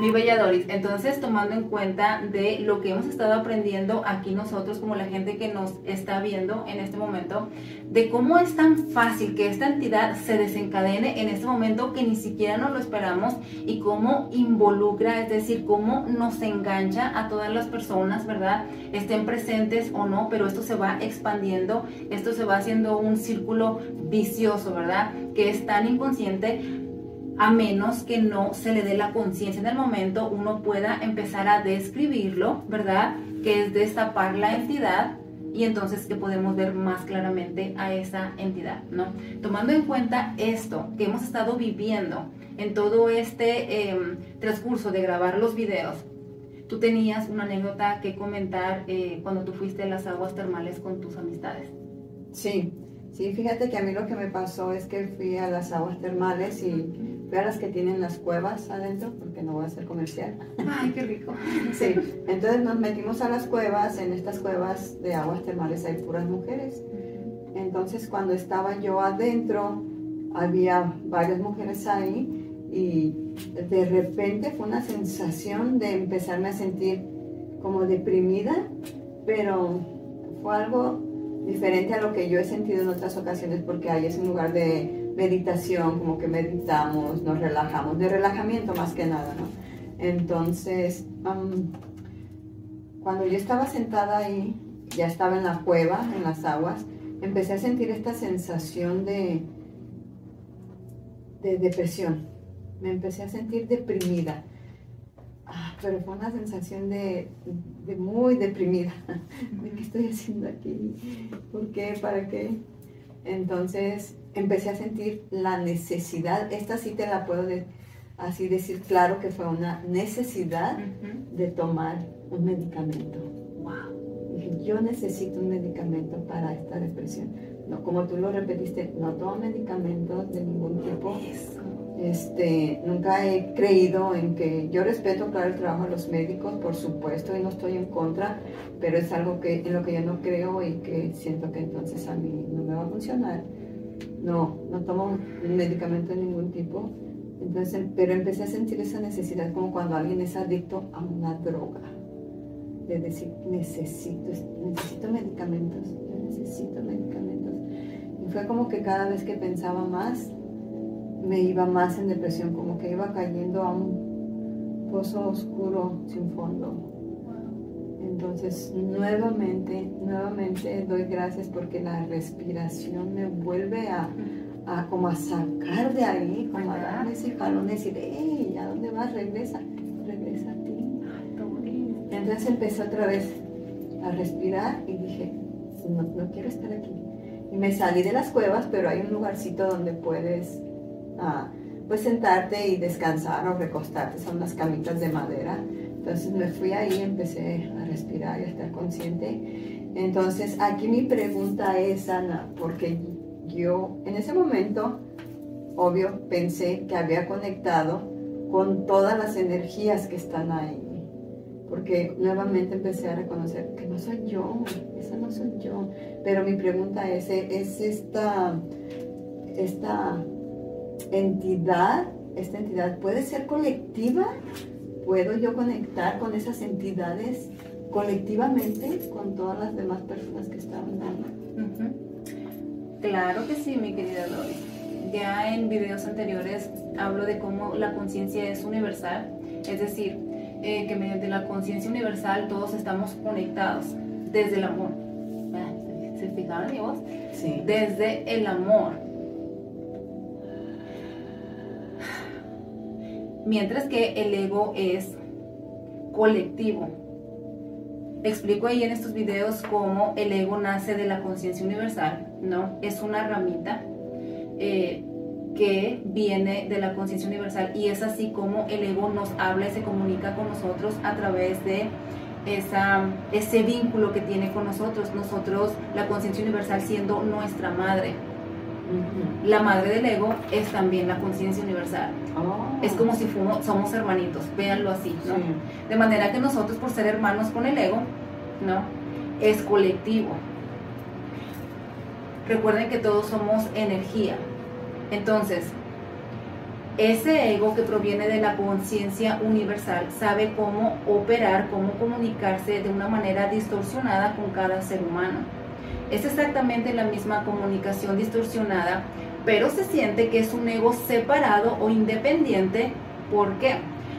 Mi bella Doris, entonces tomando en cuenta de lo que hemos estado aprendiendo aquí nosotros como la gente que nos está viendo en este momento, de cómo es tan fácil que esta entidad se desencadene en este momento que ni siquiera nos lo esperamos y cómo involucra, es decir, cómo nos engancha a todas las personas, ¿verdad? Estén presentes o no, pero esto se va expandiendo, esto se va haciendo un círculo vicioso, ¿verdad? Que es tan inconsciente a menos que no se le dé la conciencia en el momento, uno pueda empezar a describirlo, ¿verdad? Que es destapar la entidad y entonces que podemos ver más claramente a esa entidad, ¿no? Tomando en cuenta esto que hemos estado viviendo en todo este em, transcurso de grabar los videos, tú tenías una anécdota que comentar eh, cuando tú fuiste a las aguas termales con tus amistades. Sí, sí, fíjate que a mí lo que me pasó es que fui a las aguas termales y las que tienen las cuevas adentro, porque no voy a hacer comercial. Ay, qué rico. Sí, entonces nos metimos a las cuevas, en estas cuevas de aguas termales hay puras mujeres. Entonces cuando estaba yo adentro, había varias mujeres ahí y de repente fue una sensación de empezarme a sentir como deprimida, pero fue algo diferente a lo que yo he sentido en otras ocasiones porque ahí es un lugar de meditación, como que meditamos, nos relajamos, de relajamiento más que nada, ¿no? Entonces, cuando yo estaba sentada ahí, ya estaba en la cueva, en las aguas, empecé a sentir esta sensación de, de depresión. Me empecé a sentir deprimida. Ah, pero fue una sensación de, de muy deprimida. ¿De qué estoy haciendo aquí? ¿Por qué? ¿Para qué? Entonces empecé a sentir la necesidad, esta sí te la puedo así decir claro que fue una necesidad de tomar un medicamento. Wow. Dije, yo necesito un medicamento para esta depresión. No, como tú lo repetiste, no tomo medicamentos de ningún tipo. Este, nunca he creído en que yo respeto claro el trabajo de los médicos, por supuesto, y no estoy en contra, pero es algo que en lo que yo no creo y que siento que entonces a mí no me va a funcionar no, no tomo medicamento de ningún tipo. Entonces, pero empecé a sentir esa necesidad como cuando alguien es adicto a una droga. De decir, necesito, necesito medicamentos, necesito medicamentos. Y fue como que cada vez que pensaba más, me iba más en depresión, como que iba cayendo a un pozo oscuro sin fondo. Entonces, nuevamente, nuevamente doy gracias porque la respiración me vuelve a, a como a sacar de ahí, como a darme ese jalón, decir, hey, ¿a dónde vas? Regresa, regresa a ti. Entonces empecé otra vez a respirar y dije, no, no quiero estar aquí. Y me salí de las cuevas, pero hay un lugarcito donde puedes ah, pues sentarte y descansar o recostarte, son las camitas de madera. Entonces me fui ahí, empecé a respirar y a estar consciente. Entonces aquí mi pregunta es, Ana, porque yo en ese momento, obvio, pensé que había conectado con todas las energías que están ahí. Porque nuevamente empecé a reconocer que no soy yo, esa no soy yo. Pero mi pregunta es, ¿es esta, esta entidad, esta entidad puede ser colectiva ¿Puedo yo conectar con esas entidades colectivamente con todas las demás personas que estaban ahí? Claro que sí, mi querida Lori. Ya en videos anteriores hablo de cómo la conciencia es universal, es decir, eh, que mediante la conciencia universal todos estamos conectados desde el amor. ¿Se fijaron mi voz? Sí. Desde el amor mientras que el ego es colectivo. Explico ahí en estos videos cómo el ego nace de la conciencia universal, ¿no? Es una ramita eh, que viene de la conciencia universal y es así como el ego nos habla y se comunica con nosotros a través de esa, ese vínculo que tiene con nosotros, nosotros, la conciencia universal siendo nuestra madre. La madre del ego es también la conciencia universal. Oh. Es como si somos hermanitos, véanlo así, ¿no? De manera que nosotros, por ser hermanos con el ego, ¿no? Es colectivo. Recuerden que todos somos energía. Entonces, Ese ego que proviene de la conciencia universal sabe cómo operar, cómo comunicarse de una manera distorsionada con cada ser humano. Es exactamente la misma comunicación distorsionada, pero se siente que es un ego separado o independiente. ¿Por qué?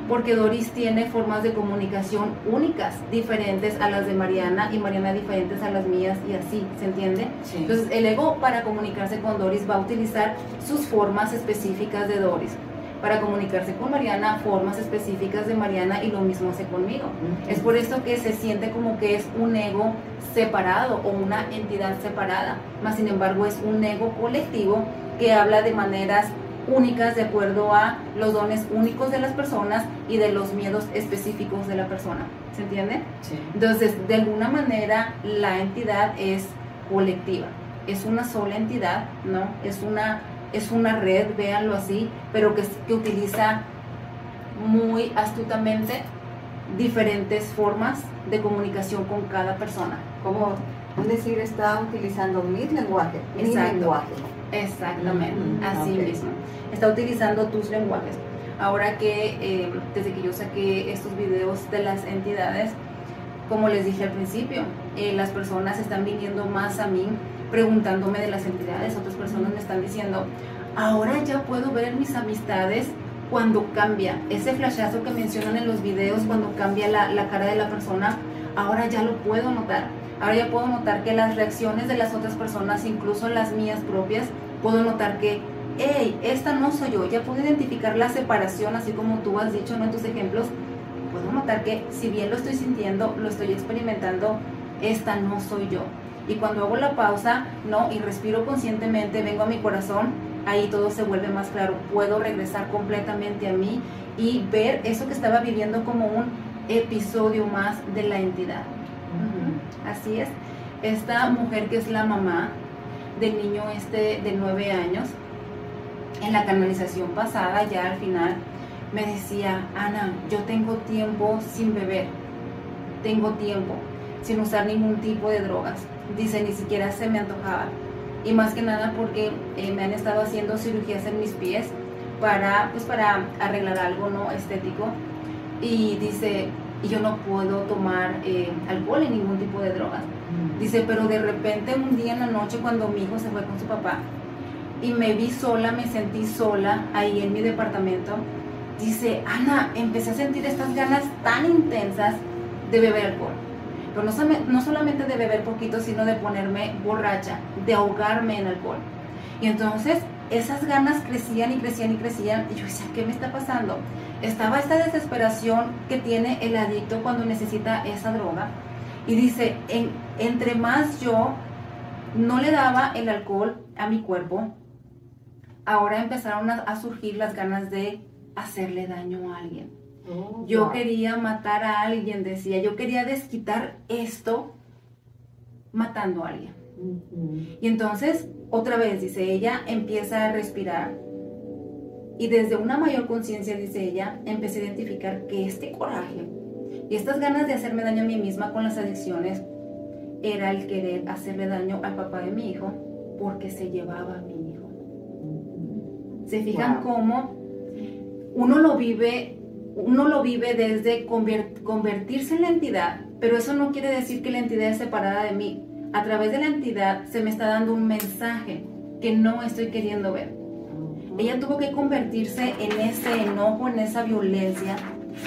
Porque Doris tiene formas de comunicación únicas, diferentes a las de Mariana y Mariana diferentes a las mías y así, ¿se entiende? Entonces el ego para comunicarse con Doris va a utilizar sus formas específicas de Doris para comunicarse con Mariana, formas específicas de Mariana y lo mismo hace conmigo. Es por esto que se siente como que es un ego separado o una entidad separada, más sin embargo es un ego colectivo que habla de maneras únicas de acuerdo a los dones únicos de las personas y de los miedos específicos de la persona. ¿Se entiende? Sí. Entonces, de alguna manera, la entidad es colectiva. Es una sola entidad, ¿no? Es una es una red, véanlo así, pero que, que utiliza muy astutamente diferentes formas de comunicación con cada persona. Como decir, está utilizando mi lenguaje, mi lenguaje. Exactamente, así mismo. Está utilizando tus lenguajes. Ahora que eh, desde que yo saqué estos videos de las entidades, como les dije al principio, eh, las personas están viniendo más a mí preguntándome de las entidades, otras personas me están diciendo, ahora ya puedo ver mis amistades cuando cambia. Ese flashazo que mencionan en los videos, cuando cambia la, cara de la persona, ahora ya lo puedo notar. Ahora ya puedo notar que las reacciones de las otras personas, incluso las mías propias, puedo notar que, hey, esta no soy yo. Ya puedo identificar la separación, así como tú has dicho en tus ejemplos. Puedo notar que si bien lo estoy sintiendo, lo estoy experimentando, esta no soy yo. Y cuando hago la pausa, no, y respiro conscientemente, vengo a mi corazón, ahí todo se vuelve más claro. Puedo regresar completamente a mí y ver eso que estaba viviendo como un episodio más de la entidad. Así es. Esta mujer que es la mamá del niño este de nueve años, en la canalización pasada, ya al final, me decía, Ana, yo tengo tiempo sin beber, tengo tiempo sin usar ningún tipo de drogas dice, ni siquiera se me antojaba. Y más que nada porque eh, me han estado haciendo cirugías en mis pies para, pues para arreglar algo no estético. Y dice, y yo no puedo tomar eh, alcohol ni ningún tipo de drogas. Mm. Dice, pero de repente un día en la noche cuando mi hijo se fue con su papá y me vi sola, me sentí sola ahí en mi departamento, dice, Ana, empecé a sentir estas ganas tan intensas de beber alcohol pero no, solamente de beber poquito, sino de ponerme borracha, de ahogarme en alcohol. Y entonces esas ganas crecían y crecían y crecían. Y yo decía, ¿qué me está pasando? Estaba esta desesperación que tiene el adicto cuando necesita esa droga. Y dice, entre más yo no le daba el alcohol a mi cuerpo, ahora empezaron a surgir las ganas de hacerle daño a alguien Oh, yo quería matar a alguien, decía, yo quería desquitar esto matando a alguien. Y entonces, otra vez, dice ella, empieza a respirar. Y desde una mayor conciencia, dice ella, empecé a identificar que este coraje y estas ganas de hacerme daño a mí misma con las adicciones era el querer hacerle daño al papá de mi hijo porque se llevaba a mi hijo. ¿Se fijan cómo uno lo vive uno lo vive desde convertirse en la entidad, pero eso no quiere decir que la entidad es separada de mí. A través de la entidad se me está dando un mensaje que no estoy queriendo ver. Ella tuvo que convertirse en ese enojo, en esa violencia,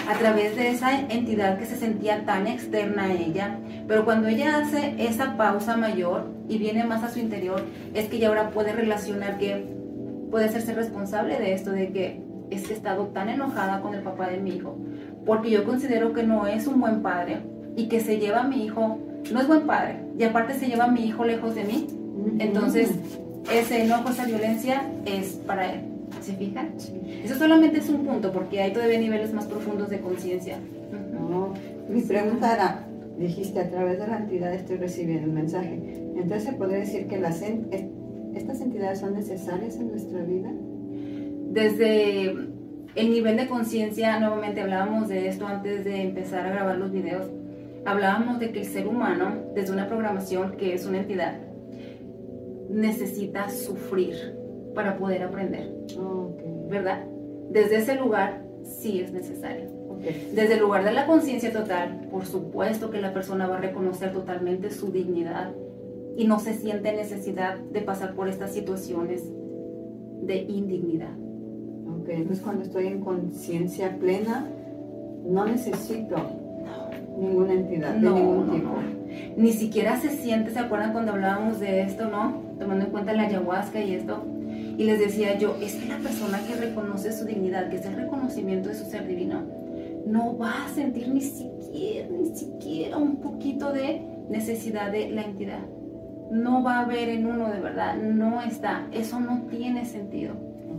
a través de esa entidad que se sentía tan externa a ella. Pero cuando ella hace esa pausa mayor y viene más a su interior, es que ella ahora puede relacionar que puede hacerse responsable de esto, de que es que he estado tan enojada con el papá de mi hijo, porque yo considero que no es un buen padre y que se lleva a mi hijo, no es buen padre, y aparte se lleva a mi hijo lejos de mí. Entonces, ese enojo, esa violencia es para él. ¿Se fijan? Eso solamente es un punto, porque hay todavía niveles más profundos de conciencia. mi pregunta era, dijiste, a través de la entidad estoy recibiendo un mensaje. Entonces, ¿se podría decir que las, estas entidades son necesarias en nuestra vida? Desde el nivel de conciencia, nuevamente hablábamos de esto antes de empezar a grabar los videos, hablábamos de que el ser humano, desde una programación que es una entidad, necesita sufrir para poder aprender. ¿Verdad? desde ese lugar sí es necesario. Desde el lugar de la conciencia total, por supuesto que la persona va a reconocer totalmente su dignidad y no se siente necesidad de pasar por estas situaciones de indignidad. Entonces cuando estoy en conciencia plena, no necesito ninguna entidad de ningún tipo. Ni siquiera se siente, ¿se acuerdan cuando hablábamos de esto, no? Tomando en cuenta la ayahuasca y esto. Y les decía yo, es que la persona que reconoce su dignidad, que es el reconocimiento de su ser divino, no va a sentir ni siquiera, ni siquiera un poquito de necesidad de la entidad. No va a haber en uno de verdad, no está. Eso no tiene sentido,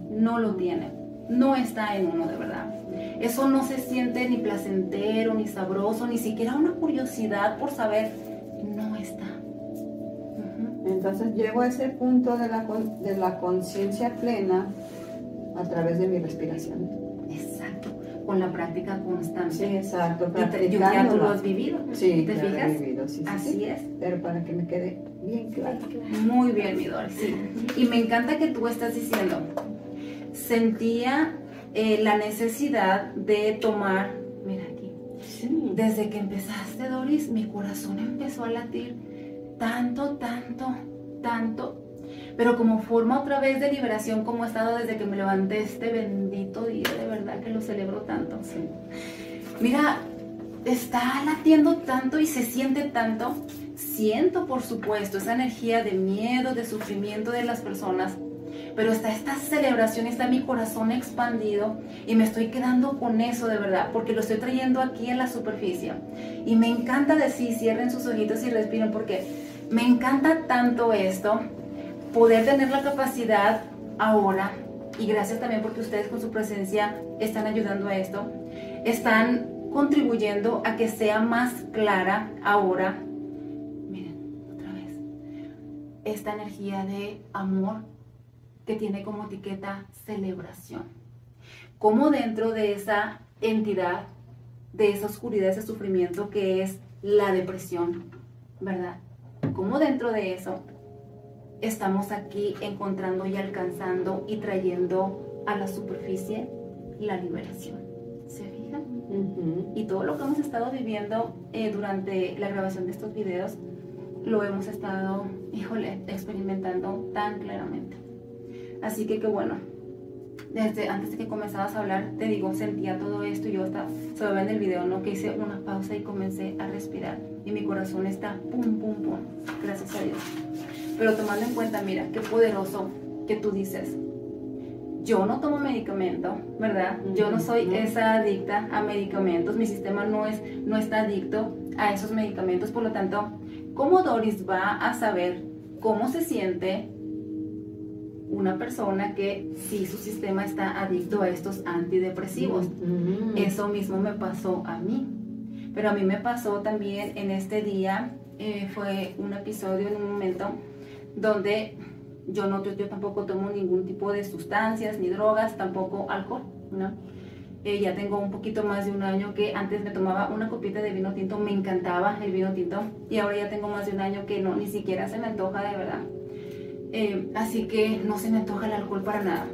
no lo tiene, no está en uno de verdad. Eso no se siente ni placentero, ni sabroso, ni siquiera una curiosidad por saber, no está. Entonces llego a ese punto de la, de la conciencia plena a través de mi respiración con la práctica constante. Sí, exacto. Y ya tú lo has vivido. Sí, ¿te fijas? Vivido, sí, Así es. Pero para que me quede bien claro. Muy bien, mi Doris, sí. Y me encanta que tú estás diciendo, sentía eh, la necesidad de tomar, mira aquí, desde que empezaste, Doris, mi corazón empezó a latir tanto, tanto, tanto pero como forma otra vez de liberación como he estado desde que me levanté este bendito día, de verdad que lo celebro tanto. Mira, está latiendo tanto y se siente tanto. Siento, por supuesto, esa energía de miedo, de sufrimiento de las personas, pero está esta celebración, está mi corazón expandido y me estoy quedando con eso de verdad, porque lo estoy trayendo aquí en la superficie. Y me encanta decir, cierren sus ojitos y respiren, porque me encanta tanto esto poder tener la capacidad ahora, y gracias también porque ustedes con su presencia están ayudando a esto, están contribuyendo a que sea más clara ahora, miren, otra vez, esta energía de amor que tiene como etiqueta celebración. Como dentro de esa entidad, de esa oscuridad, ese sufrimiento que es la depresión, ¿verdad? Como dentro de eso estamos aquí encontrando y alcanzando y trayendo a la superficie la liberación. ¿Se fijan? Y todo lo que hemos estado viviendo eh, durante la grabación de estos videos, lo hemos estado, híjole, experimentando tan claramente. Así que bueno. Desde antes de que comenzabas a hablar, te digo, sentía todo esto y yo hasta se ve en el video, ¿no? Que hice una pausa y comencé a respirar. Y mi corazón está pum, pum, pum. Gracias a Dios. Pero tomando en cuenta, mira, qué poderoso que tú dices. Yo no tomo medicamento, ¿verdad? Yo no soy esa adicta a medicamentos. Mi sistema no, es, no está adicto a esos medicamentos. Por lo tanto, ¿cómo Doris va a saber cómo se siente una persona que sí su sistema está adicto a estos antidepresivos? Eso mismo me pasó a mí. Pero a mí me pasó también en este día, eh, fue un episodio en un momento donde yo no yo, tampoco tomo ningún tipo de sustancias ni drogas, tampoco alcohol, ¿no? Eh, ya tengo un poquito más de un año que antes me tomaba una copita de vino tinto, me encantaba el vino tinto y ahora ya tengo más de un año que no, ni siquiera se me antoja de verdad. Eh, así que no se me antoja el alcohol para nada.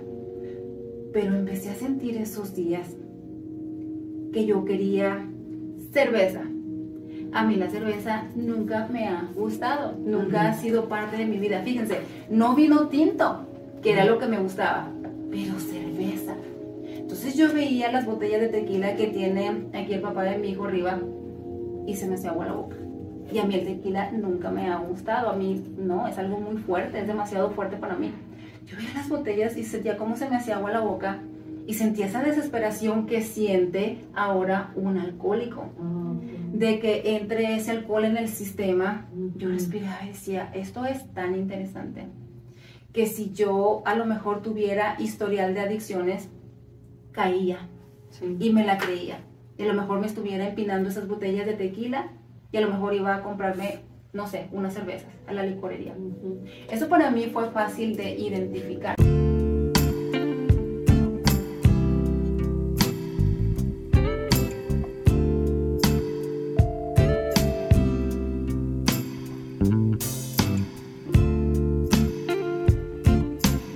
Pero empecé a sentir esos días que yo quería cerveza, a mí la cerveza nunca me ha gustado, nunca ha sido parte de mi vida. Fíjense, no vino tinto, que era lo que me gustaba, pero cerveza. Entonces yo veía las botellas de tequila que tiene aquí el papá de mi hijo arriba y se me hacía agua la boca. Y a mí el tequila nunca me ha gustado, a mí no, es algo muy fuerte, es demasiado fuerte para mí. Yo veía las botellas y sentía cómo se me hacía agua la boca y sentía esa desesperación que siente ahora un alcohólico. De que entre ese alcohol en el sistema, yo respiraba y decía, esto es tan interesante, que si yo a lo mejor tuviera historial de adicciones, caía y me la creía. Y a lo mejor me estuviera empinando esas botellas de tequila y a lo mejor iba a comprarme, no sé, unas cervezas a la licorería. Eso para mí fue fácil de identificar.